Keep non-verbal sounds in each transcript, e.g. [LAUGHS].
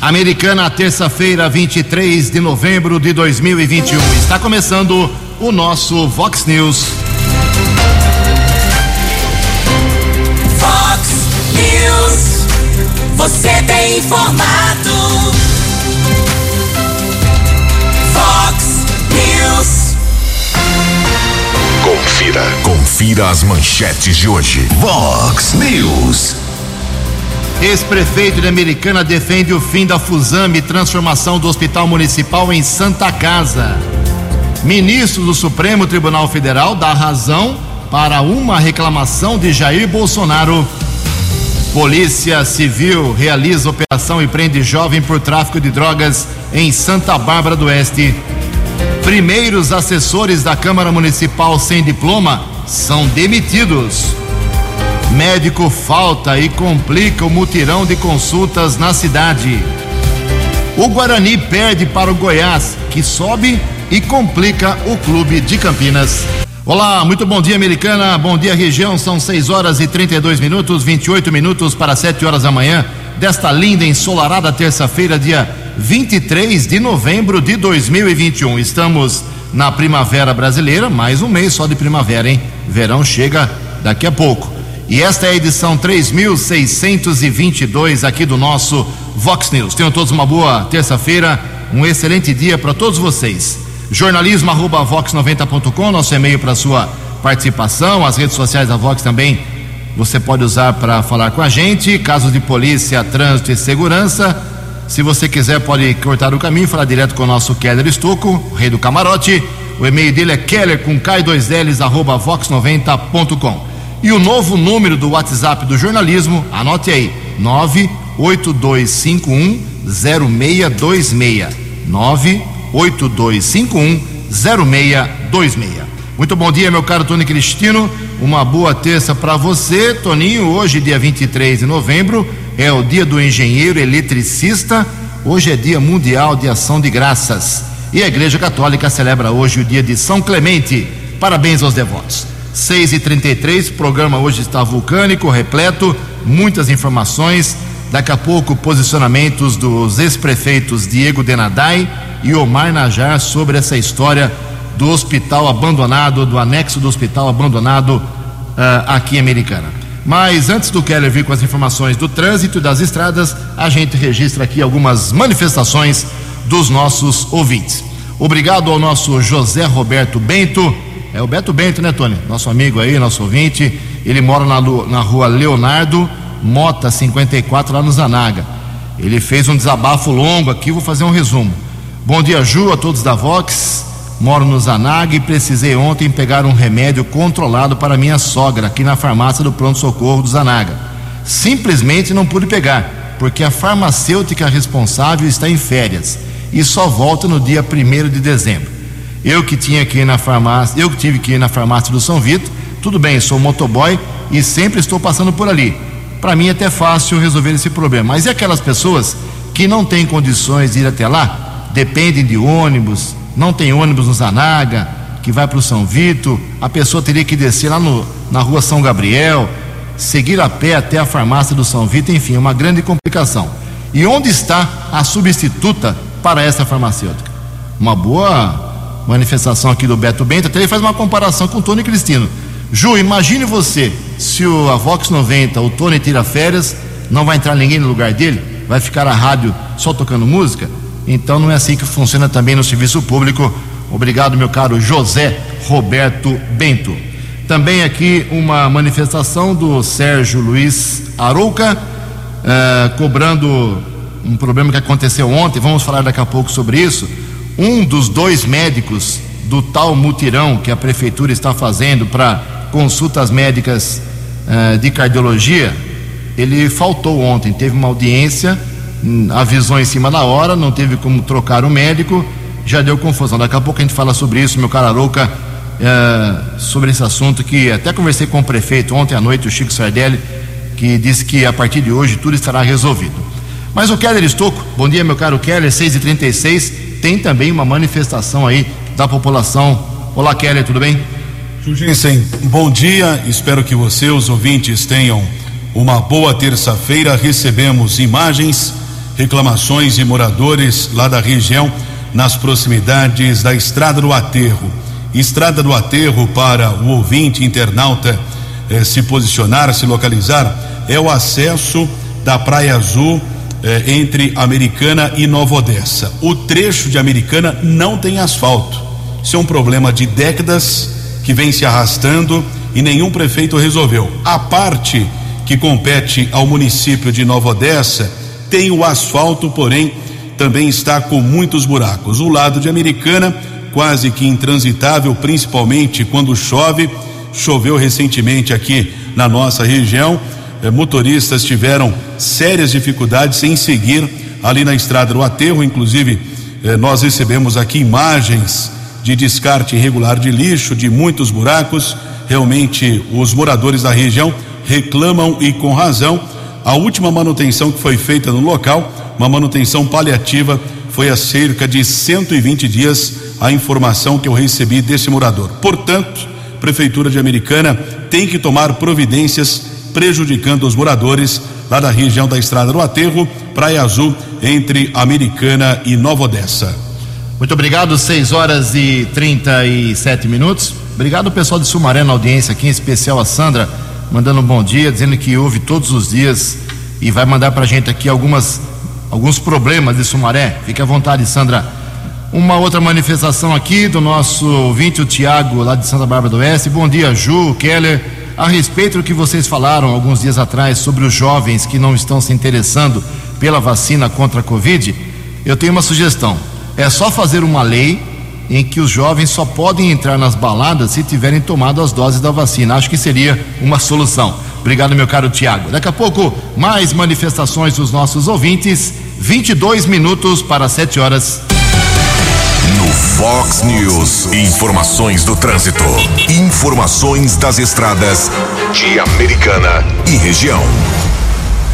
Americana, terça-feira, 23 de novembro de 2021. Está começando o nosso Vox News. Vox News. Você tem informado. Vox News. Confira, confira as manchetes de hoje. Vox News. Ex-prefeito de Americana defende o fim da Fusame e transformação do Hospital Municipal em Santa Casa. Ministro do Supremo Tribunal Federal dá razão para uma reclamação de Jair Bolsonaro. Polícia Civil realiza operação e prende jovem por tráfico de drogas em Santa Bárbara do Oeste. Primeiros assessores da Câmara Municipal sem diploma são demitidos. Médico falta e complica o mutirão de consultas na cidade. O Guarani perde para o Goiás, que sobe e complica o clube de Campinas. Olá, muito bom dia, americana. Bom dia, região. São 6 horas e 32 minutos, 28 minutos para 7 horas da manhã desta linda ensolarada terça-feira, dia 23 de novembro de 2021. Estamos na primavera brasileira, mais um mês só de primavera, hein? Verão chega daqui a pouco. E esta é a edição 3622 aqui do nosso Vox News. Tenham todos uma boa terça-feira, um excelente dia para todos vocês. Jornalismo arroba vox90.com, nosso e-mail para sua participação, as redes sociais da Vox também você pode usar para falar com a gente. Casos de polícia, trânsito e segurança. Se você quiser, pode cortar o caminho e falar direto com o nosso Keller Estocco, rei do camarote. O e-mail dele é keller com K2Ls arroba vox90.com. E o novo número do WhatsApp do jornalismo, anote aí, 982510626. 982510626. Muito bom dia, meu caro Tony Cristino. Uma boa terça para você, Toninho. Hoje, dia 23 de novembro, é o dia do engenheiro eletricista. Hoje é dia mundial de ação de graças. E a Igreja Católica celebra hoje o dia de São Clemente. Parabéns aos devotos. 6 e 33 o programa hoje está vulcânico, repleto, muitas informações. Daqui a pouco, posicionamentos dos ex-prefeitos Diego Denadai e Omar Najar sobre essa história do hospital abandonado, do anexo do hospital abandonado uh, aqui em Americana. Mas antes do Keller vir com as informações do trânsito e das estradas, a gente registra aqui algumas manifestações dos nossos ouvintes. Obrigado ao nosso José Roberto Bento é o Beto Bento, né, Tony? Nosso amigo aí, nosso ouvinte. Ele mora na, na rua Leonardo Mota 54, lá no Zanaga. Ele fez um desabafo longo aqui, vou fazer um resumo. Bom dia, Ju, a todos da Vox. Moro no Zanaga e precisei ontem pegar um remédio controlado para minha sogra aqui na farmácia do pronto-socorro do Zanaga. Simplesmente não pude pegar, porque a farmacêutica responsável está em férias e só volta no dia 1 de dezembro. Eu que tinha que ir na farmácia, eu que tive que ir na farmácia do São Vito, tudo bem, sou motoboy e sempre estou passando por ali. Para mim é até fácil resolver esse problema. Mas e aquelas pessoas que não têm condições de ir até lá, dependem de ônibus, não tem ônibus no Zanaga, que vai para o São Vito, a pessoa teria que descer lá no, na rua São Gabriel, seguir a pé até a farmácia do São Vito, enfim, uma grande complicação. E onde está a substituta para essa farmacêutica? Uma boa manifestação aqui do Beto Bento, até ele faz uma comparação com o Tony Cristino. Ju, imagine você, se o a Vox 90, o Tony tira férias, não vai entrar ninguém no lugar dele, vai ficar a rádio só tocando música? Então não é assim que funciona também no serviço público. Obrigado, meu caro José Roberto Bento. Também aqui uma manifestação do Sérgio Luiz Arouca, eh, cobrando um problema que aconteceu ontem, vamos falar daqui a pouco sobre isso um dos dois médicos do tal mutirão que a prefeitura está fazendo para consultas médicas uh, de cardiologia, ele faltou ontem, teve uma audiência, hum, avisou em cima da hora, não teve como trocar o médico, já deu confusão. Daqui a pouco a gente fala sobre isso, meu cara louca, uh, sobre esse assunto que até conversei com o prefeito ontem à noite, o Chico Sardelli, que disse que a partir de hoje tudo estará resolvido. Mas o Keller Estocco, bom dia meu caro Keller, 6h36, tem também uma manifestação aí da população. Olá, Kelly, tudo bem? Jugensen, bom dia. Espero que você, os ouvintes, tenham uma boa terça-feira. Recebemos imagens reclamações de moradores lá da região, nas proximidades da Estrada do Aterro. Estrada do Aterro, para o ouvinte internauta eh, se posicionar, se localizar, é o acesso da Praia Azul eh, entre Americana e Nova Odessa. O trecho de Americana não tem asfalto. Isso é um problema de décadas que vem se arrastando e nenhum prefeito resolveu. A parte que compete ao município de Nova Odessa tem o asfalto, porém também está com muitos buracos. O lado de Americana, quase que intransitável, principalmente quando chove. Choveu recentemente aqui na nossa região. Eh, motoristas tiveram sérias dificuldades em seguir ali na estrada do aterro. Inclusive, eh, nós recebemos aqui imagens de descarte irregular de lixo, de muitos buracos. Realmente, os moradores da região reclamam e com razão. A última manutenção que foi feita no local, uma manutenção paliativa, foi há cerca de 120 dias a informação que eu recebi desse morador. Portanto, Prefeitura de Americana tem que tomar providências prejudicando os moradores lá da região da Estrada do Aterro, Praia Azul, entre Americana e Nova Odessa. Muito obrigado, 6 horas e 37 minutos. Obrigado, pessoal de Sumaré, na audiência aqui, em especial a Sandra, mandando um bom dia, dizendo que ouve todos os dias e vai mandar pra gente aqui algumas, alguns problemas de Sumaré. Fique à vontade, Sandra. Uma outra manifestação aqui do nosso ouvinte, o Tiago, lá de Santa Bárbara do Oeste. Bom dia, Ju, Keller. A respeito do que vocês falaram alguns dias atrás sobre os jovens que não estão se interessando pela vacina contra a Covid, eu tenho uma sugestão. É só fazer uma lei em que os jovens só podem entrar nas baladas se tiverem tomado as doses da vacina. Acho que seria uma solução. Obrigado, meu caro Tiago. Daqui a pouco, mais manifestações dos nossos ouvintes. 22 minutos para 7 horas. Fox News, informações do trânsito. Informações das estradas de Americana e região.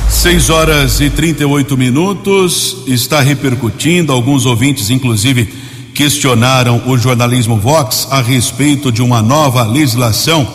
6 horas e 38 minutos. Está repercutindo, alguns ouvintes, inclusive, questionaram o jornalismo Vox a respeito de uma nova legislação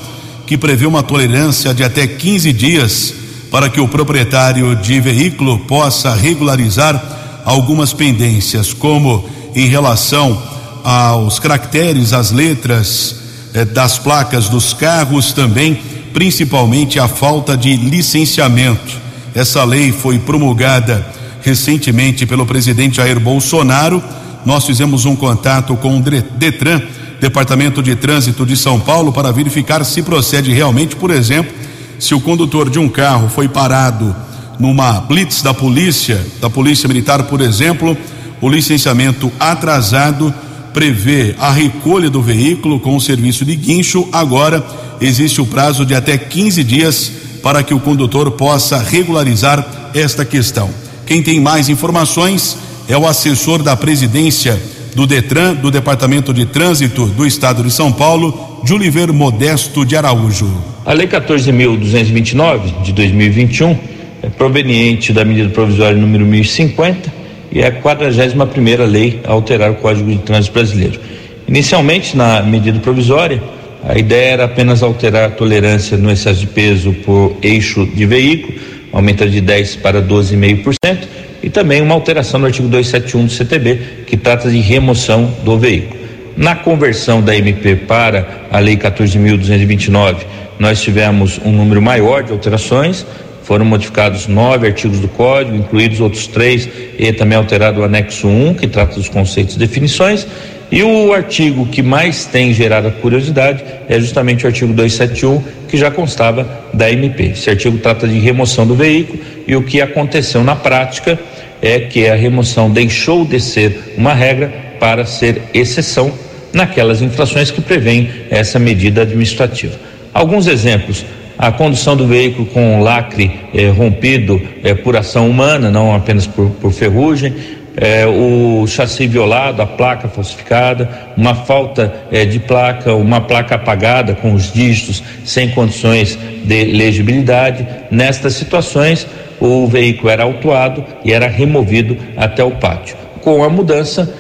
que prevê uma tolerância de até 15 dias para que o proprietário de veículo possa regularizar algumas pendências, como em relação aos caracteres, às letras eh, das placas dos carros, também, principalmente a falta de licenciamento. Essa lei foi promulgada recentemente pelo presidente Jair Bolsonaro. Nós fizemos um contato com o Detran, Departamento de Trânsito de São Paulo, para verificar se procede realmente, por exemplo, se o condutor de um carro foi parado numa blitz da polícia, da Polícia Militar, por exemplo, o licenciamento atrasado prevê a recolha do veículo com o serviço de guincho. Agora existe o prazo de até 15 dias para que o condutor possa regularizar esta questão. Quem tem mais informações é o assessor da presidência do Detran, do Departamento de Trânsito do Estado de São Paulo, Juliver Modesto de Araújo. A Lei 14.229 de 2021 é proveniente da medida provisória número 1050 e a 41 lei a alterar o Código de Trânsito Brasileiro. Inicialmente, na medida provisória, a ideia era apenas alterar a tolerância no excesso de peso por eixo de veículo, aumenta de 10 para 12,5%, e também uma alteração no artigo 271 do CTB, que trata de remoção do veículo. Na conversão da MP para a Lei 14.229, nós tivemos um número maior de alterações, foram modificados nove artigos do Código, incluídos outros três, e também alterado o anexo 1, que trata dos conceitos e definições. E o artigo que mais tem gerado curiosidade é justamente o artigo 271, que já constava da MP. Esse artigo trata de remoção do veículo e o que aconteceu na prática é que a remoção deixou de ser uma regra para ser exceção naquelas infrações que prevêem essa medida administrativa. Alguns exemplos: a condução do veículo com lacre eh, rompido eh, por ação humana, não apenas por, por ferrugem, eh, o chassi violado, a placa falsificada, uma falta de placa, uma placa apagada com os dígitos sem condições de legibilidade. Nestas situações, o veículo era autuado e era removido até o pátio. Com a mudança,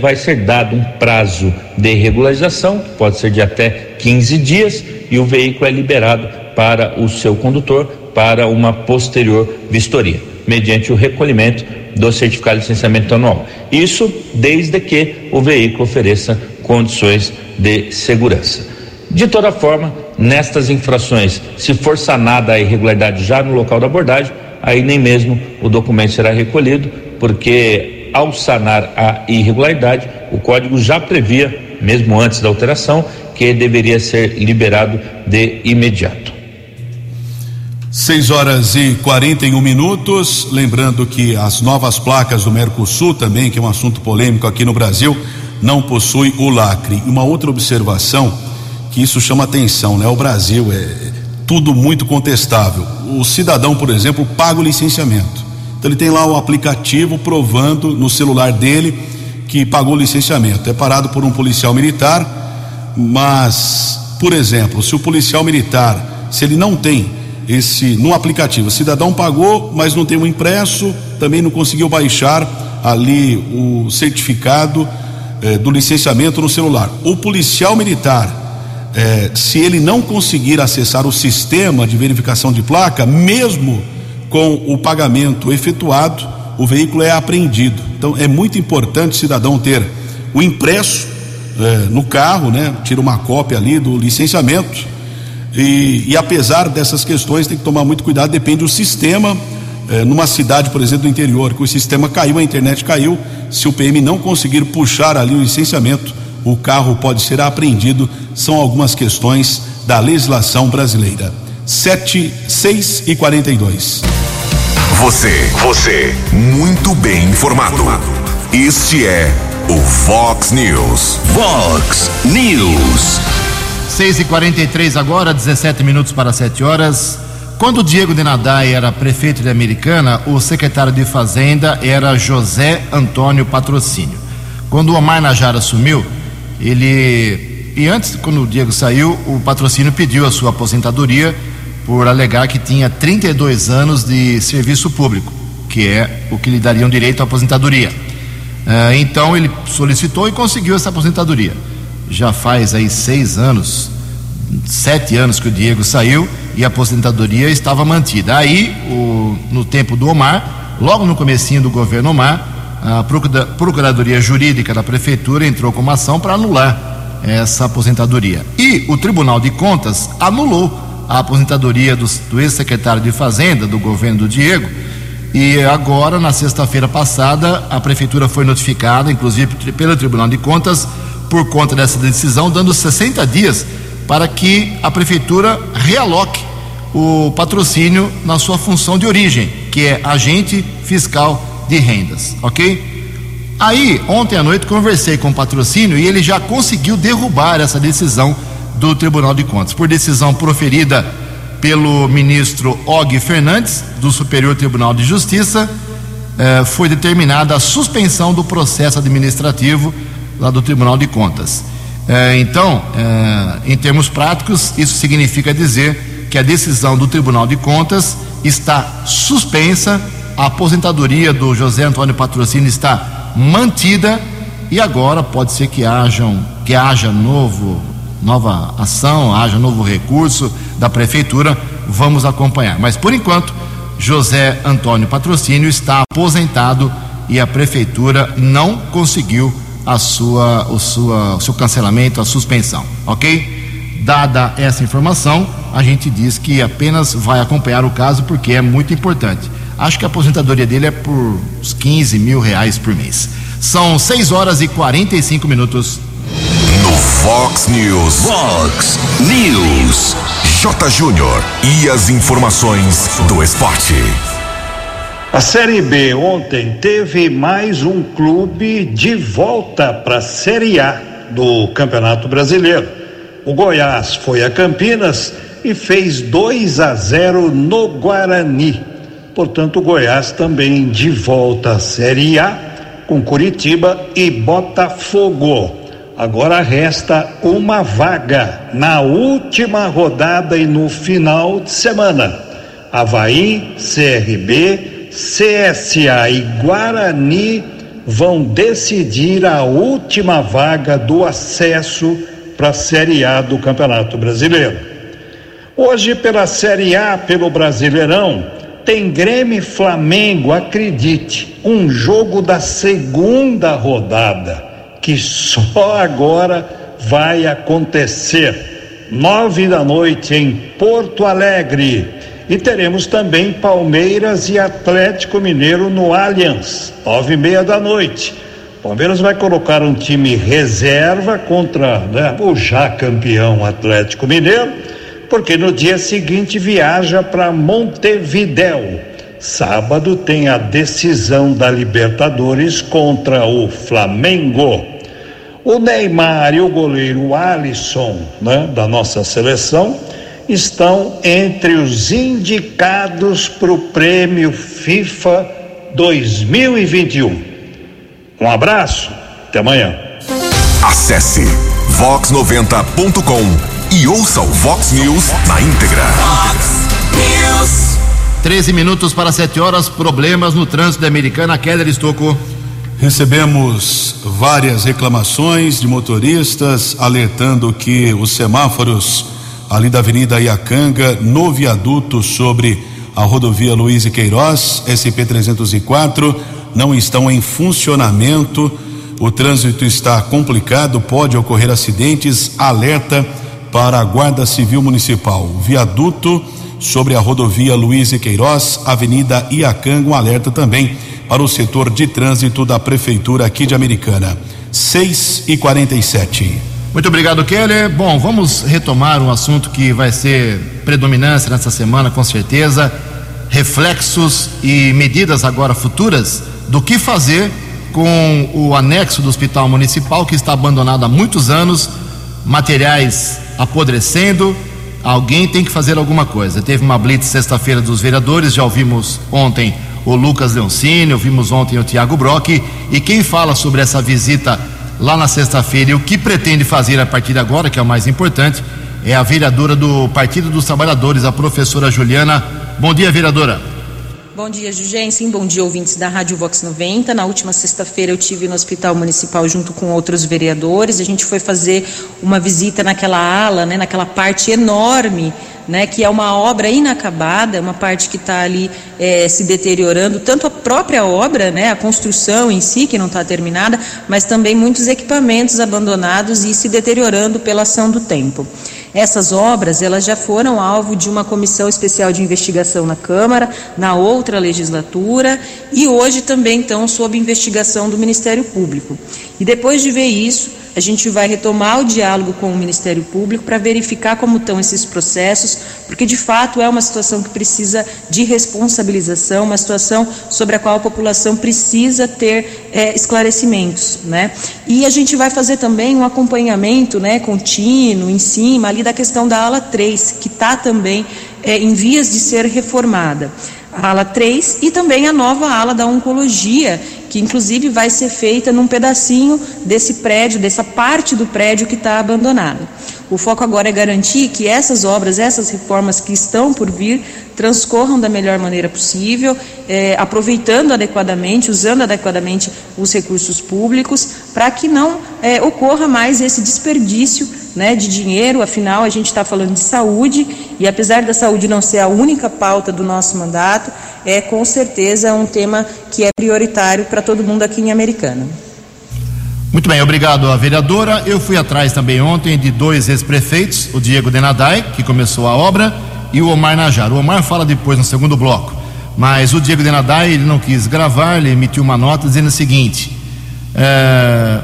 vai ser dado um prazo de regularização, que pode ser de até 15 dias, e o veículo é liberado para o seu condutor para uma posterior vistoria. mediante o recolhimento do certificado de licenciamento anual. Isso desde que o veículo ofereça condições de segurança. De toda forma, nestas infrações, se for sanada a irregularidade já no local da abordagem, aí nem mesmo o documento será recolhido, porque ao sanar a irregularidade, o código já previa, mesmo antes da alteração, que deveria ser liberado de imediato. 6 horas e 41 minutos. Lembrando que as novas placas do Mercosul também, que é um assunto polêmico aqui no Brasil, não possui o lacre. Uma outra observação que isso chama atenção, né? O Brasil é tudo muito contestável. O cidadão, por exemplo, paga o licenciamento. Então ele tem lá o aplicativo provando no celular dele que pagou o licenciamento. É parado por um policial militar, mas, por exemplo, se o policial militar, se ele não tem esse no aplicativo, o cidadão pagou, mas não tem o impresso, também não conseguiu baixar ali o certificado eh, do licenciamento no celular. O policial militar é, se ele não conseguir acessar o sistema de verificação de placa, mesmo com o pagamento efetuado, o veículo é apreendido. Então é muito importante o cidadão ter o impresso é, no carro, né? Tira uma cópia ali do licenciamento. E, e, apesar dessas questões, tem que tomar muito cuidado, depende do sistema. É, numa cidade, por exemplo, do interior, que o sistema caiu, a internet caiu, se o PM não conseguir puxar ali o licenciamento, o carro pode ser apreendido. São algumas questões da legislação brasileira. 7, 6 e 42. Você, você, muito bem informado. Este é o Fox News. Fox News. 6 e 43 agora, 17 minutos para 7 horas. Quando Diego de Nadai era prefeito de Americana, o secretário de Fazenda era José Antônio Patrocínio. Quando o Omar Najara assumiu, ele e antes quando o Diego saiu, o patrocínio pediu a sua aposentadoria por alegar que tinha 32 anos de serviço público, que é o que lhe daria um direito à aposentadoria. Uh, então ele solicitou e conseguiu essa aposentadoria. Já faz aí seis anos, sete anos que o Diego saiu e a aposentadoria estava mantida. Aí, o, no tempo do Omar, logo no comecinho do governo Omar, a Procuradoria Jurídica da Prefeitura entrou com uma ação para anular essa aposentadoria. E o Tribunal de Contas anulou a aposentadoria do, do ex-secretário de Fazenda do governo do Diego. E agora, na sexta-feira passada, a Prefeitura foi notificada, inclusive pelo Tribunal de Contas, por conta dessa decisão, dando 60 dias para que a Prefeitura realoque o patrocínio na sua função de origem, que é agente fiscal de rendas, ok? Aí, ontem à noite, conversei com o patrocínio e ele já conseguiu derrubar essa decisão do Tribunal de Contas, por decisão proferida pelo ministro Og Fernandes, do Superior Tribunal de Justiça, eh, foi determinada a suspensão do processo administrativo lá do Tribunal de Contas. Eh, então, eh, em termos práticos, isso significa dizer que a decisão do Tribunal de Contas está suspensa a aposentadoria do José Antônio Patrocínio está mantida e agora pode ser que hajam, que haja novo, nova ação, haja novo recurso da prefeitura, vamos acompanhar. Mas por enquanto, José Antônio Patrocínio está aposentado e a prefeitura não conseguiu a sua, o, sua, o seu cancelamento, a suspensão, ok? Dada essa informação, a gente diz que apenas vai acompanhar o caso porque é muito importante. Acho que a aposentadoria dele é por uns 15 mil reais por mês. São 6 horas e 45 minutos. No Fox News. Fox News. J. Júnior. E as informações do esporte. A Série B ontem teve mais um clube de volta para a Série A do Campeonato Brasileiro. O Goiás foi a Campinas e fez 2 a 0 no Guarani. Portanto, o Goiás também de volta à Série A com Curitiba e Botafogo. Agora resta uma vaga na última rodada e no final de semana. Havaí, CRB, CSA e Guarani vão decidir a última vaga do acesso para a Série A do Campeonato Brasileiro. Hoje, pela Série A, pelo Brasileirão, tem Grêmio e Flamengo, acredite, um jogo da segunda rodada, que só agora vai acontecer. Nove da noite em Porto Alegre. E teremos também Palmeiras e Atlético Mineiro no Allianz, nove e meia da noite. Palmeiras vai colocar um time reserva contra né, o já campeão Atlético Mineiro, porque no dia seguinte viaja para Montevidéu. Sábado tem a decisão da Libertadores contra o Flamengo. O Neymar e o goleiro Alisson, né, da nossa seleção, estão entre os indicados para o prêmio FIFA 2021. Um abraço, até amanhã. Acesse vox90.com e ouça o Vox News na íntegra. Fox News. 13 minutos para 7 horas. Problemas no trânsito da Americana. Keller Estocou. Recebemos várias reclamações de motoristas alertando que os semáforos ali da Avenida Iacanga, no viaduto sobre a rodovia Luiz e Queiroz, SP-304, não estão em funcionamento. O trânsito está complicado, pode ocorrer acidentes. Alerta para a Guarda Civil Municipal. Viaduto sobre a rodovia Luiz e Queiroz, Avenida Iacanga, um alerta também para o setor de trânsito da Prefeitura aqui de Americana. 6 e 47 Muito obrigado, Keller. Bom, vamos retomar um assunto que vai ser predominância nessa semana, com certeza. Reflexos e medidas agora futuras do que fazer com o anexo do Hospital Municipal, que está abandonado há muitos anos, materiais apodrecendo. Alguém tem que fazer alguma coisa. Teve uma blitz sexta-feira dos vereadores, já ouvimos ontem o Lucas Leoncini, ouvimos ontem o Tiago Brock. E quem fala sobre essa visita lá na sexta-feira e o que pretende fazer a partir de agora, que é o mais importante, é a vereadora do Partido dos Trabalhadores, a professora Juliana. Bom dia, vereadora. Bom dia, Jugensen. Bom dia, ouvintes da Rádio Vox 90. Na última sexta-feira eu tive no Hospital Municipal junto com outros vereadores. A gente foi fazer uma visita naquela ala, né, naquela parte enorme, né, que é uma obra inacabada, uma parte que está ali eh, se deteriorando, tanto a própria obra, né, a construção em si, que não está terminada, mas também muitos equipamentos abandonados e se deteriorando pela ação do tempo. Essas obras, elas já foram alvo de uma comissão especial de investigação na Câmara, na outra legislatura, e hoje também estão sob investigação do Ministério Público. E depois de ver isso, a gente vai retomar o diálogo com o Ministério Público para verificar como estão esses processos, porque de fato é uma situação que precisa de responsabilização, uma situação sobre a qual a população precisa ter é, esclarecimentos, né? E a gente vai fazer também um acompanhamento, né, contínuo, em cima ali da questão da ala 3, que está também é, em vias de ser reformada a ala 3 e também a nova ala da oncologia, que inclusive vai ser feita num pedacinho desse prédio, dessa parte do prédio que está abandonado. O foco agora é garantir que essas obras, essas reformas que estão por vir, transcorram da melhor maneira possível, eh, aproveitando adequadamente, usando adequadamente os recursos públicos, para que não eh, ocorra mais esse desperdício né, de dinheiro, afinal a gente está falando de saúde e apesar da saúde não ser a única pauta do nosso mandato, é com certeza um tema que é prioritário para todo mundo aqui em Americana. Muito bem, obrigado à vereadora. Eu fui atrás também ontem de dois ex-prefeitos, o Diego Denadai, que começou a obra, e o Omar Najar. O Omar fala depois no segundo bloco. Mas o Diego Denadai, ele não quis gravar, ele emitiu uma nota dizendo o seguinte: é,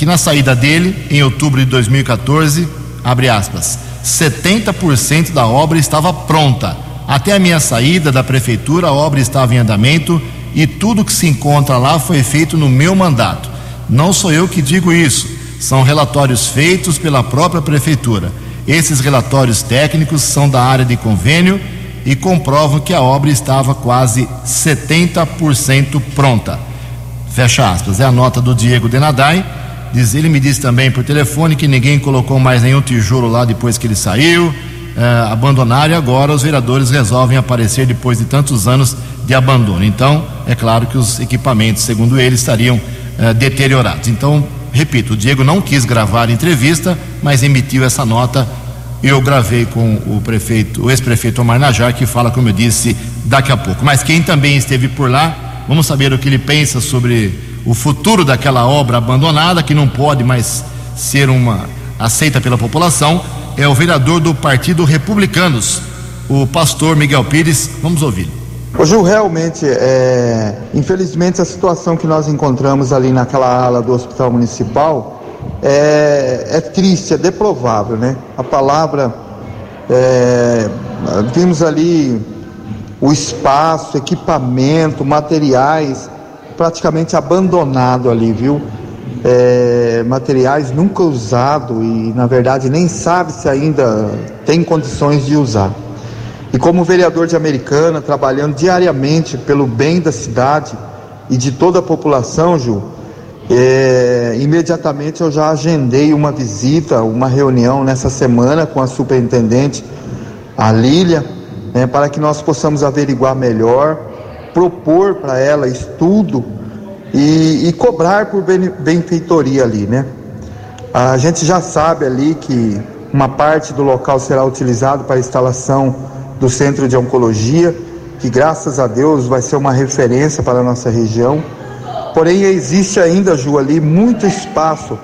que na saída dele, em outubro de 2014, abre aspas, 70% da obra estava pronta. Até a minha saída da prefeitura, a obra estava em andamento e tudo que se encontra lá foi feito no meu mandato. Não sou eu que digo isso, são relatórios feitos pela própria prefeitura. Esses relatórios técnicos são da área de convênio e comprovam que a obra estava quase 70% pronta. Fecha aspas. É a nota do Diego Denadai. Diz, ele me disse também por telefone que ninguém colocou mais nenhum tijolo lá depois que ele saiu, eh, abandonaram e agora os vereadores resolvem aparecer depois de tantos anos de abandono. Então, é claro que os equipamentos, segundo ele, estariam eh, deteriorados. Então, repito, o Diego não quis gravar a entrevista, mas emitiu essa nota. Eu gravei com o prefeito, o ex-prefeito Omar Najar, que fala, como eu disse, daqui a pouco. Mas quem também esteve por lá, vamos saber o que ele pensa sobre o futuro daquela obra abandonada, que não pode mais ser uma aceita pela população, é o vereador do Partido Republicanos, o pastor Miguel Pires. Vamos ouvir. Ô Gil, realmente, é... infelizmente a situação que nós encontramos ali naquela ala do Hospital Municipal é, é triste, é deprovável, né? A palavra, é... vimos ali o espaço, equipamento, materiais praticamente abandonado ali, viu? É, materiais nunca usados e na verdade nem sabe se ainda tem condições de usar. E como vereador de Americana, trabalhando diariamente pelo bem da cidade e de toda a população, Ju, é, imediatamente eu já agendei uma visita, uma reunião nessa semana com a superintendente, a Lília, né, para que nós possamos averiguar melhor propor para ela estudo e, e, cobrar por benfeitoria ali, né? A gente já sabe ali que uma parte do local será utilizado para a instalação do centro de oncologia, que graças a Deus vai ser uma referência para a nossa região. Porém, existe ainda, Ju, ali muito espaço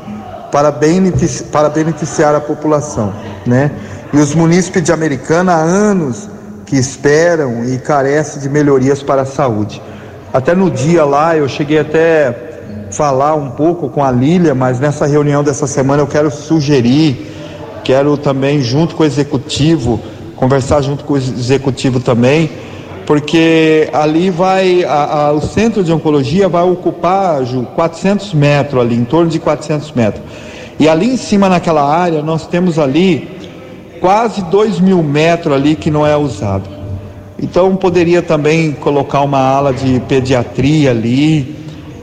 para, para beneficiar a população, né? E os munícipes de Americana há anos que esperam e carecem de melhorias para a saúde. Até no dia lá eu cheguei até falar um pouco com a Lília, mas nessa reunião dessa semana eu quero sugerir, quero também junto com o executivo, conversar junto com o executivo também, porque ali vai, a, a, o centro de oncologia vai ocupar, Ju, 400 metros ali, em torno de 400 metros. E ali em cima naquela área nós temos ali quase 2 mil metros ali que não é usado. Então poderia também colocar uma ala de pediatria ali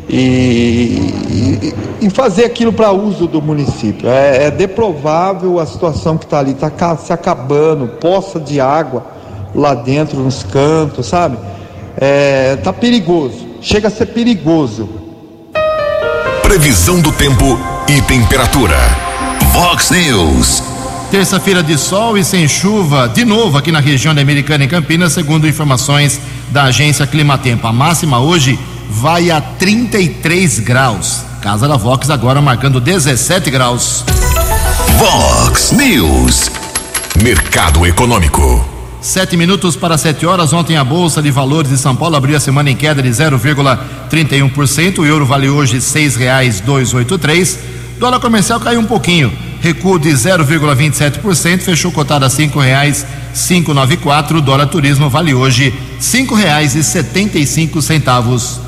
e, e, e fazer aquilo para uso do município. É, é deprovável a situação que está ali, está se acabando, poça de água lá dentro nos cantos, sabe? É, tá perigoso, chega a ser perigoso. Previsão do tempo e temperatura. Vox News. Terça-feira de sol e sem chuva, de novo aqui na região da Americana em Campinas, segundo informações da agência Climatempo. A máxima hoje vai a 33 graus. Casa da Vox agora marcando 17 graus. Vox News. Mercado Econômico. Sete minutos para sete horas. Ontem a Bolsa de Valores de São Paulo abriu a semana em queda de 0,31%. O euro vale hoje seis reais dois oito três. Dólar comercial caiu um pouquinho recuo de 0,27%, fechou cotado a cinco reais 594. O dólar turismo vale hoje cinco reais e setenta e cinco centavos.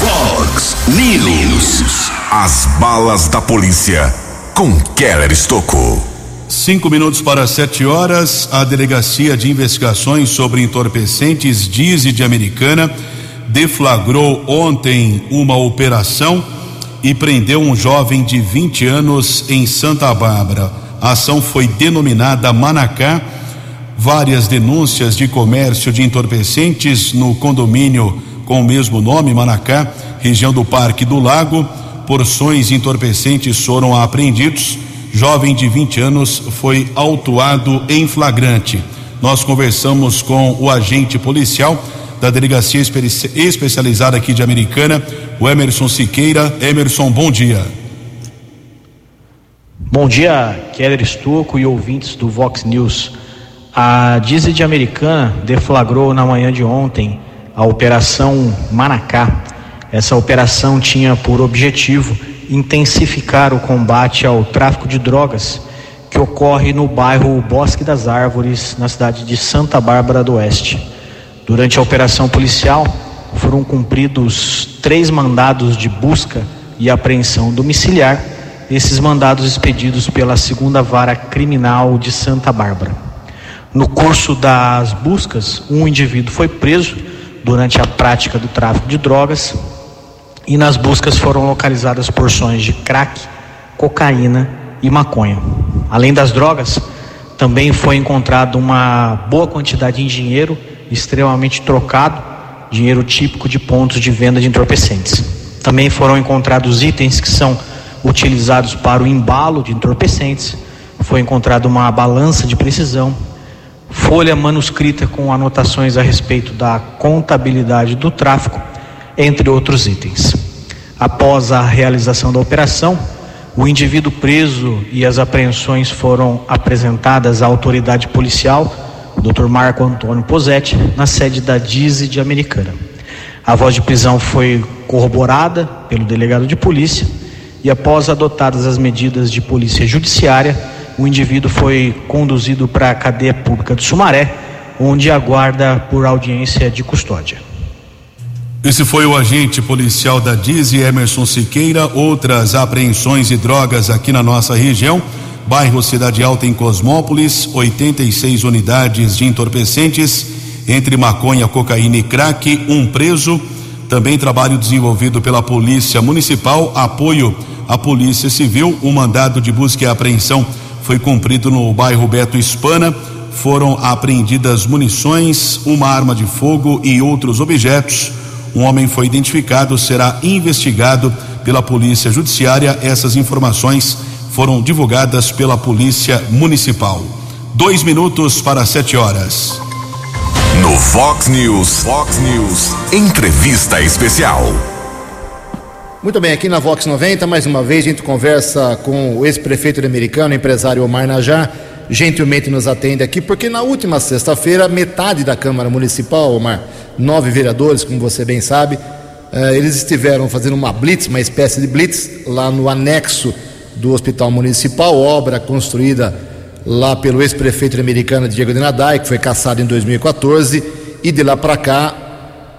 Fox News. As balas da polícia com Keller Estocou. Cinco minutos para sete horas, a Delegacia de Investigações sobre Entorpecentes Dize de Americana deflagrou ontem uma operação e prendeu um jovem de 20 anos em Santa Bárbara. A ação foi denominada Manacá. Várias denúncias de comércio de entorpecentes no condomínio com o mesmo nome, Manacá, região do Parque do Lago. Porções entorpecentes foram apreendidos. Jovem de 20 anos foi autuado em flagrante. Nós conversamos com o agente policial da Delegacia Especializada aqui de Americana, o Emerson Siqueira. Emerson, bom dia. Bom dia, Keller Estocco e ouvintes do Vox News. A Diesel de Americana deflagrou na manhã de ontem a Operação Manacá. Essa operação tinha por objetivo intensificar o combate ao tráfico de drogas que ocorre no bairro Bosque das Árvores, na cidade de Santa Bárbara do Oeste. Durante a operação policial, foram cumpridos três mandados de busca e apreensão domiciliar, esses mandados expedidos pela segunda vara criminal de Santa Bárbara. No curso das buscas, um indivíduo foi preso durante a prática do tráfico de drogas e nas buscas foram localizadas porções de crack, cocaína e maconha. Além das drogas, também foi encontrado uma boa quantidade em dinheiro extremamente trocado, dinheiro típico de pontos de venda de entorpecentes. Também foram encontrados itens que são utilizados para o embalo de entorpecentes. Foi encontrada uma balança de precisão. folha manuscrita com anotações a respeito da contabilidade do tráfico, entre outros itens. Após a realização da operação, o indivíduo preso e as apreensões foram apresentadas à autoridade policial, Dr. Marco Antônio Posetti, na sede da DIZE de Americana. A voz de prisão foi corroborada pelo delegado de polícia e, após adotadas as medidas de polícia judiciária, o indivíduo foi conduzido para a cadeia pública de Sumaré, onde aguarda por audiência de custódia. Esse foi o agente policial da Dize, Emerson Siqueira. Outras apreensões de drogas aqui na nossa região. Bairro Cidade Alta em Cosmópolis, 86 unidades de entorpecentes, entre maconha, cocaína e crack, um preso. Também trabalho desenvolvido pela Polícia Municipal, apoio à Polícia Civil. O mandado de busca e apreensão foi cumprido no bairro Beto Hispana. Foram apreendidas munições, uma arma de fogo e outros objetos um homem foi identificado, será investigado pela Polícia Judiciária. Essas informações foram divulgadas pela Polícia Municipal. Dois minutos para sete horas. No Fox News, Fox News, entrevista especial. Muito bem, aqui na Vox 90, mais uma vez a gente conversa com o ex-prefeito de Americano, empresário Omar Najar. Gentilmente nos atende aqui, porque na última sexta-feira, metade da Câmara Municipal, Omar, nove vereadores, como você bem sabe. Uh, eles estiveram fazendo uma blitz, uma espécie de blitz, lá no anexo do Hospital Municipal, obra construída lá pelo ex-prefeito americano Diego de Nadai, que foi caçado em 2014, e de lá para cá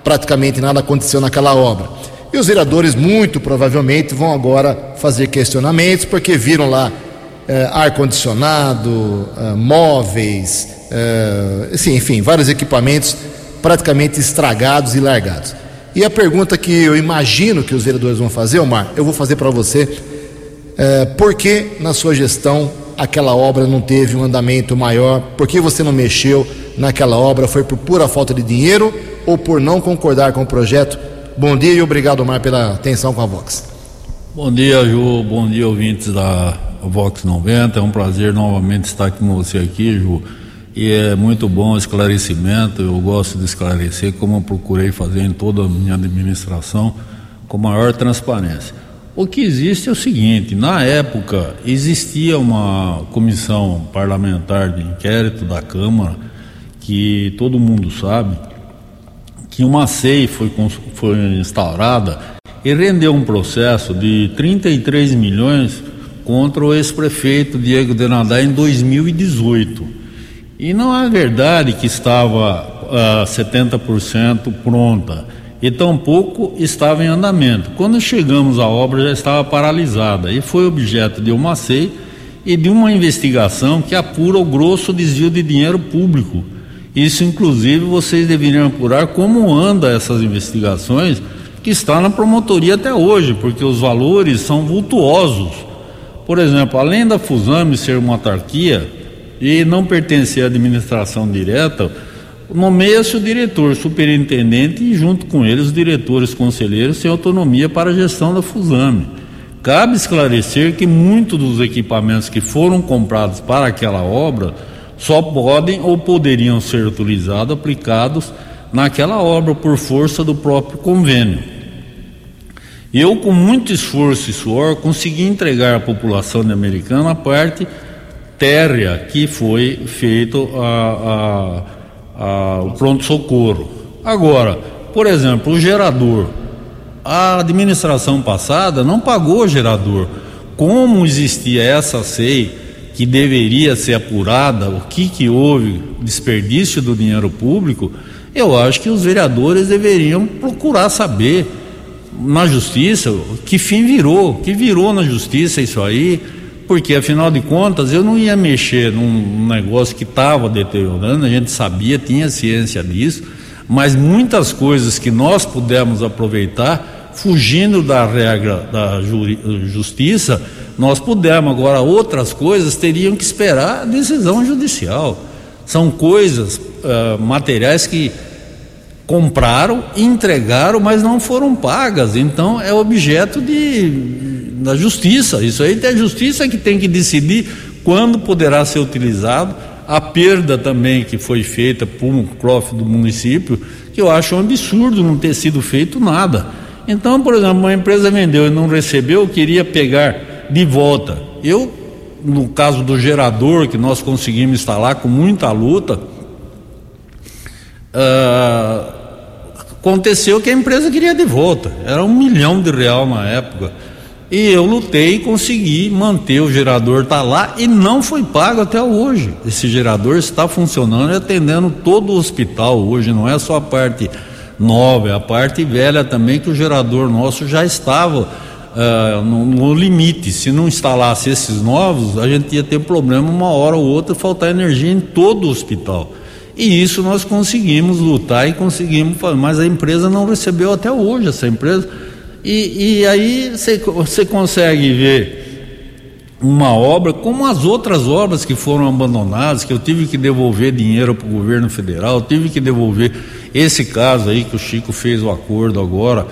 praticamente nada aconteceu naquela obra. E os vereadores, muito provavelmente, vão agora fazer questionamentos, porque viram lá eh, ar-condicionado, eh, móveis, assim, enfim, vários equipamentos praticamente estragados e largados. E a pergunta que eu imagino que os vereadores vão fazer, Omar, eu vou fazer para você. É, por que na sua gestão aquela obra não teve um andamento maior? Por que você não mexeu naquela obra? Foi por pura falta de dinheiro ou por não concordar com o projeto? Bom dia e obrigado, Omar, pela atenção com a Vox. Bom dia, Ju. Bom dia, ouvintes da Vox 90. É um prazer novamente estar com você aqui, Ju e é muito bom o esclarecimento. Eu gosto de esclarecer, como eu procurei fazer em toda a minha administração, com maior transparência. O que existe é o seguinte: na época existia uma comissão parlamentar de inquérito da Câmara, que todo mundo sabe, que uma SEI foi, foi instaurada e rendeu um processo de 33 milhões contra o ex-prefeito Diego Denadá em 2018. E não é verdade que estava uh, ah, 70% pronta e tampouco estava em andamento. Quando chegamos à obra já estava paralisada e foi objeto de uma SEI e de uma investigação que apura o grosso desvio de dinheiro público. Isso, inclusive, vocês deveriam apurar como anda essas investigações que está na promotoria até hoje, porque os valores são vultuosos. Por exemplo, além da Fusame ser uma autarquia, e não pertencer à administração direta, nomeia-se o diretor, superintendente e, junto com ele, os diretores conselheiros têm autonomia para a gestão da Fusame. Cabe esclarecer que muitos dos equipamentos que foram comprados para aquela obra só podem ou poderiam ser utilizados, aplicados naquela obra por força do próprio convênio. Eu, com muito esforço e suor, consegui entregar à população Americana a parte térrea que foi feito a, a, a, o pronto-socorro. Agora, por exemplo, o gerador. A administração passada não pagou o gerador. Como existia essa SEI que deveria ser apurada, o que, que houve, desperdício do dinheiro público, eu acho que os vereadores deveriam procurar saber na justiça que fim virou, que virou na justiça isso aí porque afinal de contas eu não ia mexer num negócio que estava deteriorando, a gente sabia, tinha ciência disso, mas muitas coisas que nós pudemos aproveitar, fugindo da regra da justiça, nós pudemos. Agora, outras coisas teriam que esperar a decisão judicial. São coisas, uh, materiais que compraram, entregaram, mas não foram pagas. Então, é objeto de da justiça. Isso aí é a justiça que tem que decidir quando poderá ser utilizado a perda também que foi feita por um cofre do município, que eu acho um absurdo não ter sido feito nada. Então, por exemplo, uma empresa vendeu e não recebeu, queria pegar de volta. Eu, no caso do gerador, que nós conseguimos instalar com muita luta, uh, aconteceu que a empresa queria de volta. Era um milhão de real na época. E eu lutei e consegui manter o gerador tá lá e não foi pago até hoje. Esse gerador está funcionando e atendendo todo o hospital hoje, não é só a parte nova, é a parte velha também que o gerador nosso já estava uh, no, no, limite. Se não instalasse esses novos, a gente ia ter problema uma hora ou outra faltar energia em todo o hospital. E isso nós conseguimos lutar e conseguimos fazer, mas a empresa não recebeu até hoje essa empresa e, e aí você consegue ver uma obra como as outras obras que foram abandonadas, que eu tive que devolver dinheiro para o governo federal, tive que devolver esse caso aí que o Chico fez o acordo agora,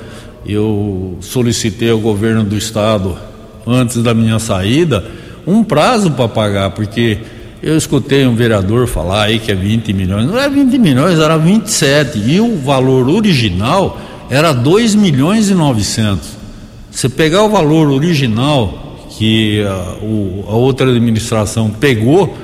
eu solicitei ao governo do estado antes da minha saída um prazo para pagar, porque eu escutei um vereador falar aí que é 20 milhões, não é 20 milhões, era 27 e o valor original era 2 milhões e 900. Você pegar o valor original que a, o, a outra administração pegou,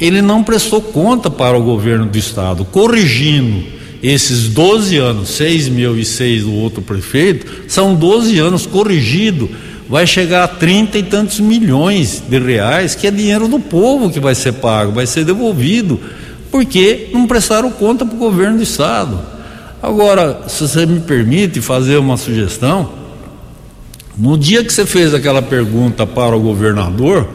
ele não prestou conta para o governo do estado, corrigindo esses 12 anos, 6 mil e 6 do outro prefeito, são 12 anos corrigido, vai chegar a 30 e tantos milhões de reais, que é dinheiro do povo que vai ser pago, vai ser devolvido, porque não prestaram conta para o governo do estado. Agora, se você me permite fazer uma sugestão, no dia que você fez aquela pergunta para o governador,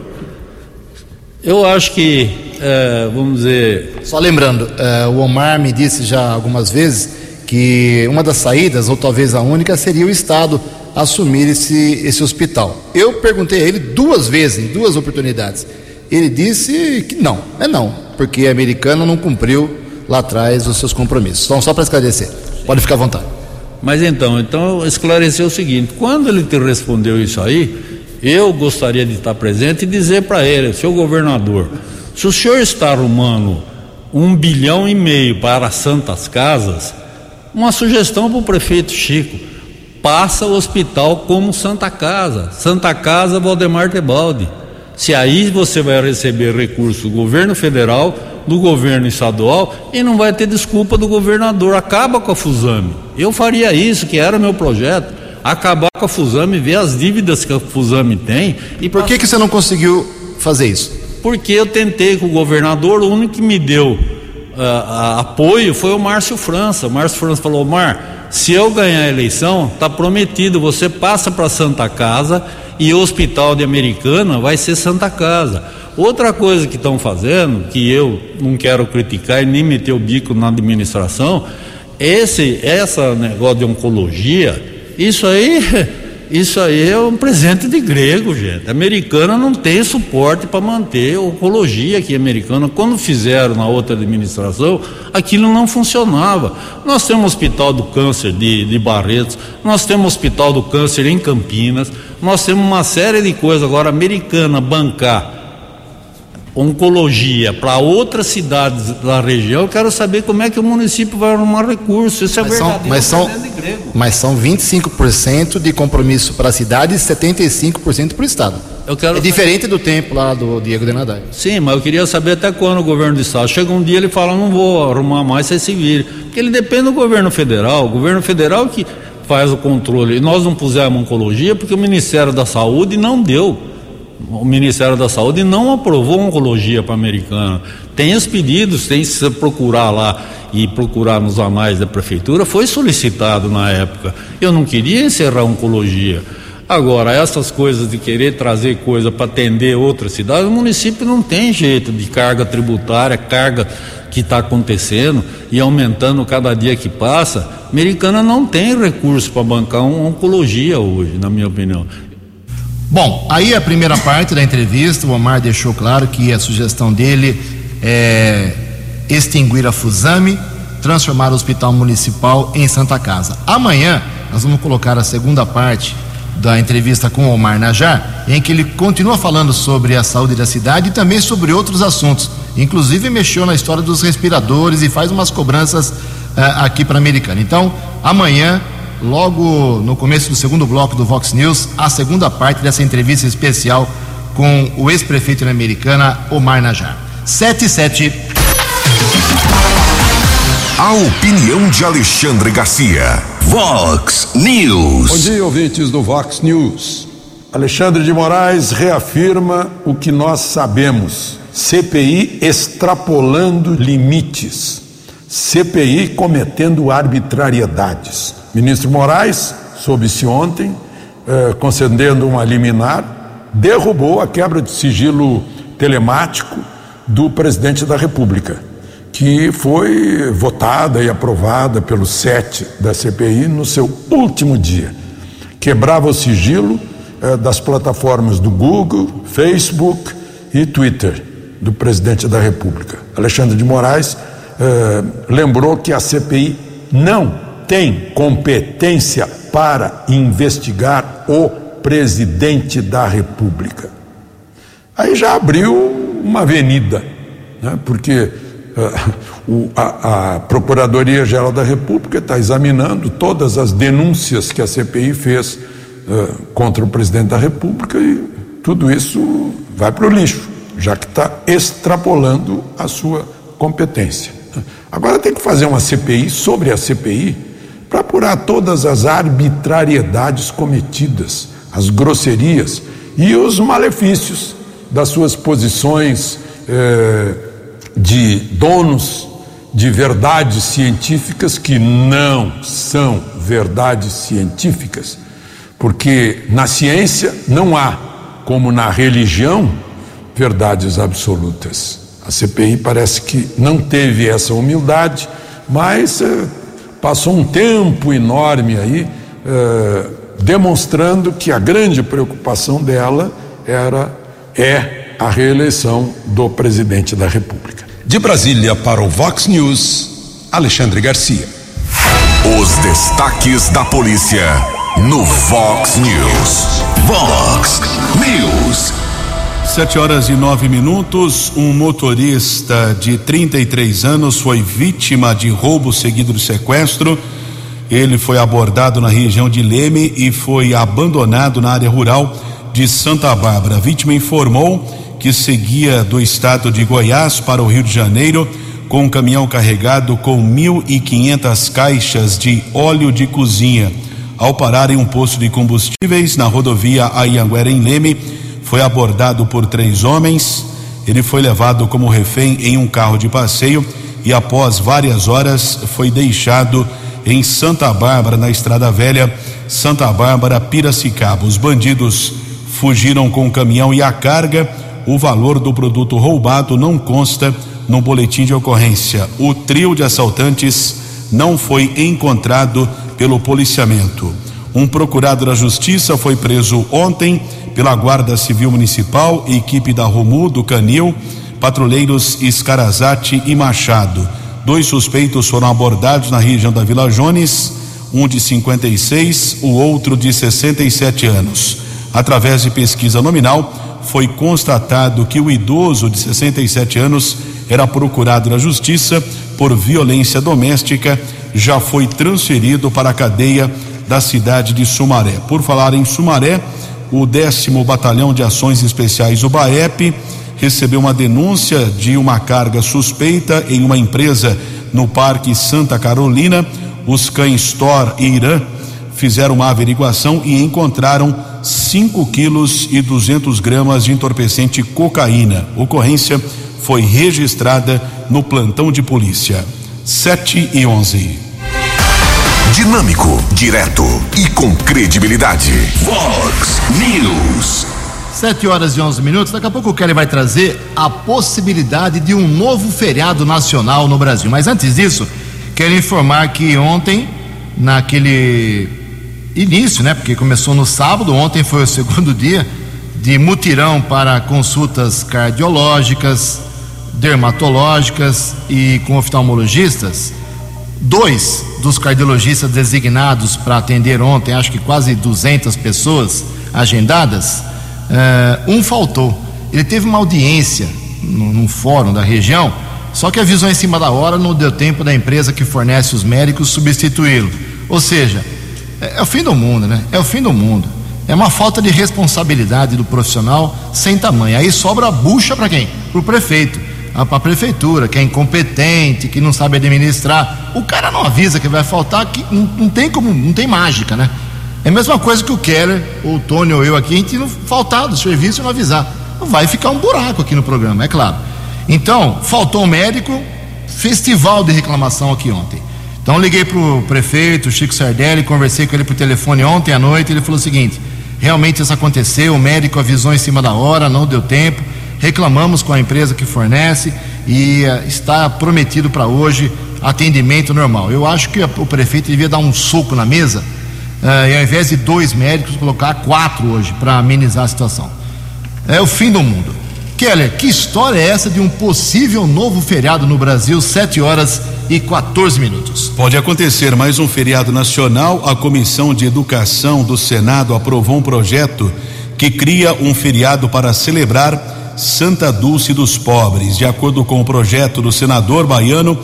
eu acho que, é, vamos dizer. Só lembrando, é, o Omar me disse já algumas vezes que uma das saídas, ou talvez a única, seria o Estado assumir esse, esse hospital. Eu perguntei a ele duas vezes, em duas oportunidades. Ele disse que não, é não, porque a americana não cumpriu lá atrás os seus compromissos. Então, só para esclarecer, pode ficar à vontade. Mas então, então esclarecer o seguinte: quando ele te respondeu isso aí, eu gostaria de estar presente e dizer para ele, seu governador, se o senhor está arrumando um bilhão e meio para santas casas, uma sugestão para o prefeito Chico: passa o hospital como Santa Casa, Santa Casa Valdemar Tebaldi. Se aí você vai receber recursos do governo federal do governo estadual e não vai ter desculpa do governador. Acaba com a Fusame. Eu faria isso, que era meu projeto. Acabar com a Fusame, ver as dívidas que a Fusame tem. E por que, que você não conseguiu fazer isso? Porque eu tentei com o governador, o único que me deu uh, apoio foi o Márcio França. O Márcio França falou: Mar, se eu ganhar a eleição, está prometido, você passa para Santa Casa e o hospital de Americana vai ser Santa Casa. Outra coisa que estão fazendo, que eu não quero criticar e nem meter o bico na administração, esse essa negócio de oncologia, isso aí, [LAUGHS] isso aí é um presente de grego, gente. A americana não tem suporte para manter oncologia aqui americana. Quando fizeram na outra administração, aquilo não funcionava. Nós temos hospital do câncer de, de Barretos, nós temos hospital do câncer em Campinas, nós temos uma série de coisas agora americana bancar oncologia para outras cidades da região, eu quero saber como é que o município vai arrumar recursos. Isso é mas verdade. São, mas, são, mas são 25% de compromisso para a cidade e 75% para o Estado. é saber... diferente do tempo lá do Diego Denadai. Sim, mas eu queria saber até quando o governo do Estado. Chega um dia ele fala, não vou arrumar mais, você se vire. Porque ele depende do governo federal. O governo federal que faz o controle. E nós não pusemos oncologia porque o Ministério da Saúde não deu o Ministério da Saúde não aprovou oncologia para americana. Tem os pedidos, tem se procurar lá e procurar nos anais da prefeitura, foi solicitado na época. Eu não queria encerrar oncologia. Agora, essas coisas de querer trazer coisa para atender outras cidades, o município não tem jeito de carga tributária, carga que está acontecendo e aumentando cada dia que passa. Americana não tem recurso para bancar uma oncologia hoje, na minha opinião. Bom, aí a primeira parte da entrevista, o Omar deixou claro que a sugestão dele é extinguir a Fusame, transformar o Hospital Municipal em Santa Casa. Amanhã nós vamos colocar a segunda parte da entrevista com Omar Najar, em que ele continua falando sobre a saúde da cidade e também sobre outros assuntos. Inclusive mexeu na história dos respiradores e faz umas cobranças uh, aqui para a Americana. Então, amanhã, logo no começo do segundo bloco do Vox News, a segunda parte dessa entrevista especial com o ex-prefeito da Americana, Omar Najar. 77. A opinião de Alexandre Garcia. Vox News. Bom dia, ouvintes do Vox News. Alexandre de Moraes reafirma o que nós sabemos. CPI extrapolando limites. CPI cometendo arbitrariedades. Ministro Moraes, soube-se ontem, eh, concedendo uma liminar, derrubou a quebra de sigilo telemático do presidente da República que foi votada e aprovada pelos sete da CPI no seu último dia. Quebrava o sigilo eh, das plataformas do Google, Facebook e Twitter do presidente da República. Alexandre de Moraes eh, lembrou que a CPI não tem competência para investigar o presidente da República. Aí já abriu uma avenida, né? porque a, a Procuradoria-Geral da República está examinando todas as denúncias que a CPI fez uh, contra o presidente da República e tudo isso vai para o lixo, já que está extrapolando a sua competência. Agora tem que fazer uma CPI sobre a CPI para apurar todas as arbitrariedades cometidas, as grosserias e os malefícios das suas posições. Eh, de donos de verdades científicas que não são verdades científicas, porque na ciência não há, como na religião, verdades absolutas. A CPI parece que não teve essa humildade, mas eh, passou um tempo enorme aí eh, demonstrando que a grande preocupação dela era é a reeleição do presidente da República. De Brasília para o Vox News, Alexandre Garcia. Os destaques da polícia no Vox News. Vox News. Sete horas e nove minutos. Um motorista de 33 anos foi vítima de roubo seguido de sequestro. Ele foi abordado na região de Leme e foi abandonado na área rural de Santa Bárbara. A vítima informou que seguia do estado de Goiás para o Rio de Janeiro com um caminhão carregado com 1.500 caixas de óleo de cozinha. Ao parar em um posto de combustíveis na rodovia Ayanguera em Leme, foi abordado por três homens. Ele foi levado como refém em um carro de passeio e após várias horas foi deixado em Santa Bárbara, na Estrada Velha, Santa Bárbara, Piracicaba. Os bandidos fugiram com o caminhão e a carga o valor do produto roubado não consta no boletim de ocorrência. O trio de assaltantes não foi encontrado pelo policiamento. Um procurado da Justiça foi preso ontem pela Guarda Civil Municipal, equipe da Romu, do Canil, patrulheiros Escarazate e Machado. Dois suspeitos foram abordados na região da Vila Jones, um de 56, o outro de 67 anos. Através de pesquisa nominal, foi constatado que o idoso de 67 anos era procurado na justiça por violência doméstica, já foi transferido para a cadeia da cidade de Sumaré. Por falar em Sumaré, o décimo Batalhão de Ações Especiais, o BAEP, recebeu uma denúncia de uma carga suspeita em uma empresa no Parque Santa Carolina. Os cães Thor e Irã fizeram uma averiguação e encontraram 5 quilos e 200 gramas de entorpecente cocaína. Ocorrência foi registrada no plantão de polícia. 7 e 11. Dinâmico, direto e com credibilidade. Vox News. 7 horas e 11 minutos. Daqui a pouco o Kelly vai trazer a possibilidade de um novo feriado nacional no Brasil. Mas antes disso, quero informar que ontem, naquele início, né? Porque começou no sábado, ontem foi o [LAUGHS] segundo dia de mutirão para consultas cardiológicas, dermatológicas e com oftalmologistas. Dois dos cardiologistas designados para atender ontem, acho que quase 200 pessoas agendadas, uh, um faltou. Ele teve uma audiência num, num fórum da região, só que avisou em cima da hora, não deu tempo da empresa que fornece os médicos substituí-lo. Ou seja, é, é o fim do mundo, né? É o fim do mundo. É uma falta de responsabilidade do profissional sem tamanho. Aí sobra a bucha para quem? Para o prefeito, para a prefeitura, que é incompetente, que não sabe administrar. O cara não avisa que vai faltar, que não, não tem como, não tem mágica, né? É a mesma coisa que o Keller, ou o Tony ou eu aqui, a gente não faltar do serviço e não avisar. Vai ficar um buraco aqui no programa, é claro. Então, faltou um médico, festival de reclamação aqui ontem. Então liguei para o prefeito, Chico Sardelli, conversei com ele por telefone ontem à noite, ele falou o seguinte: realmente isso aconteceu, o médico avisou em cima da hora, não deu tempo, reclamamos com a empresa que fornece e uh, está prometido para hoje atendimento normal. Eu acho que o prefeito devia dar um soco na mesa uh, e ao invés de dois médicos, colocar quatro hoje para amenizar a situação. É o fim do mundo. Keller, que história é essa de um possível novo feriado no Brasil, 7 horas e 14 minutos? Pode acontecer mais um feriado nacional. A Comissão de Educação do Senado aprovou um projeto que cria um feriado para celebrar Santa Dulce dos Pobres. De acordo com o projeto do senador baiano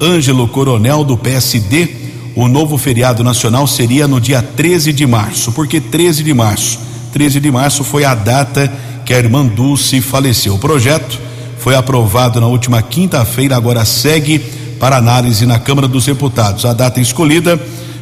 Ângelo Coronel do PSD, o novo feriado nacional seria no dia 13 de março. Por que 13 de março? 13 de março foi a data que a irmã Dulce faleceu. O projeto foi aprovado na última quinta-feira, agora segue para análise na Câmara dos Deputados. A data escolhida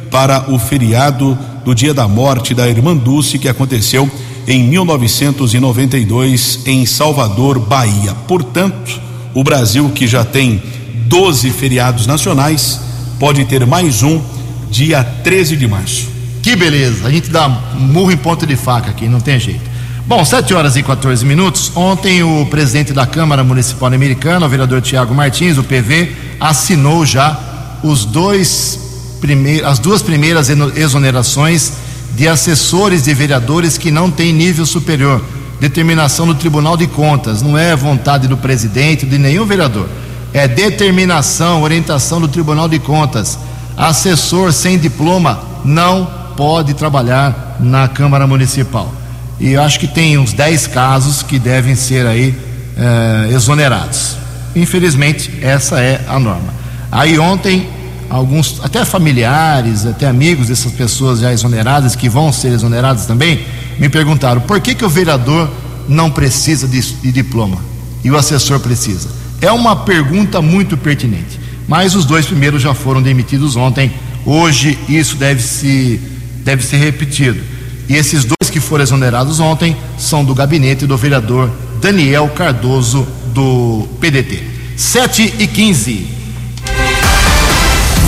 para o feriado do dia da morte da irmã Dulce, que aconteceu em 1992 em Salvador, Bahia. Portanto, o Brasil, que já tem 12 feriados nacionais, pode ter mais um dia 13 de março. Que beleza, a gente dá murro em ponta de faca aqui, não tem jeito. Bom, 7 horas e 14 minutos. Ontem o presidente da Câmara Municipal Americana, o vereador Tiago Martins, o PV, assinou já os dois primeiros, as duas primeiras exonerações de assessores de vereadores que não têm nível superior. Determinação do Tribunal de Contas, não é vontade do presidente, de nenhum vereador. É determinação, orientação do Tribunal de Contas. Assessor sem diploma não pode trabalhar na Câmara Municipal e acho que tem uns 10 casos que devem ser aí é, exonerados. Infelizmente, essa é a norma. Aí ontem, alguns, até familiares, até amigos dessas pessoas já exoneradas, que vão ser exoneradas também, me perguntaram por que, que o vereador não precisa de, de diploma e o assessor precisa. É uma pergunta muito pertinente. Mas os dois primeiros já foram demitidos ontem. Hoje isso deve se deve ser repetido. E esses dois que foram exonerados ontem são do gabinete do vereador Daniel Cardoso, do PDT. 7 e 15.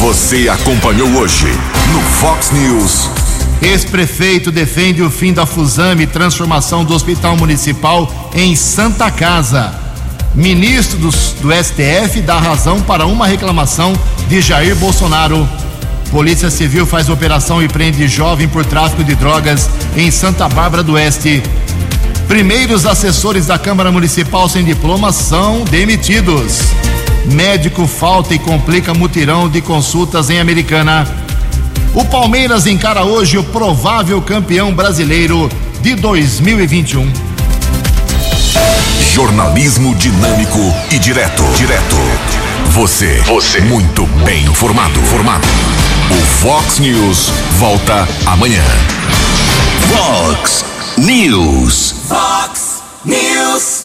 Você acompanhou hoje no Fox News. Ex-prefeito defende o fim da Fusame e transformação do Hospital Municipal em Santa Casa. Ministro do, do STF dá razão para uma reclamação de Jair Bolsonaro. Polícia Civil faz operação e prende jovem por tráfico de drogas em Santa Bárbara do Oeste. Primeiros assessores da Câmara Municipal sem diploma são demitidos. Médico falta e complica mutirão de consultas em Americana. O Palmeiras encara hoje o provável campeão brasileiro de 2021. Jornalismo dinâmico e direto. Direto. Você. Você. Muito bem informado. Formado. O Fox News volta amanhã. Fox News. Fox News.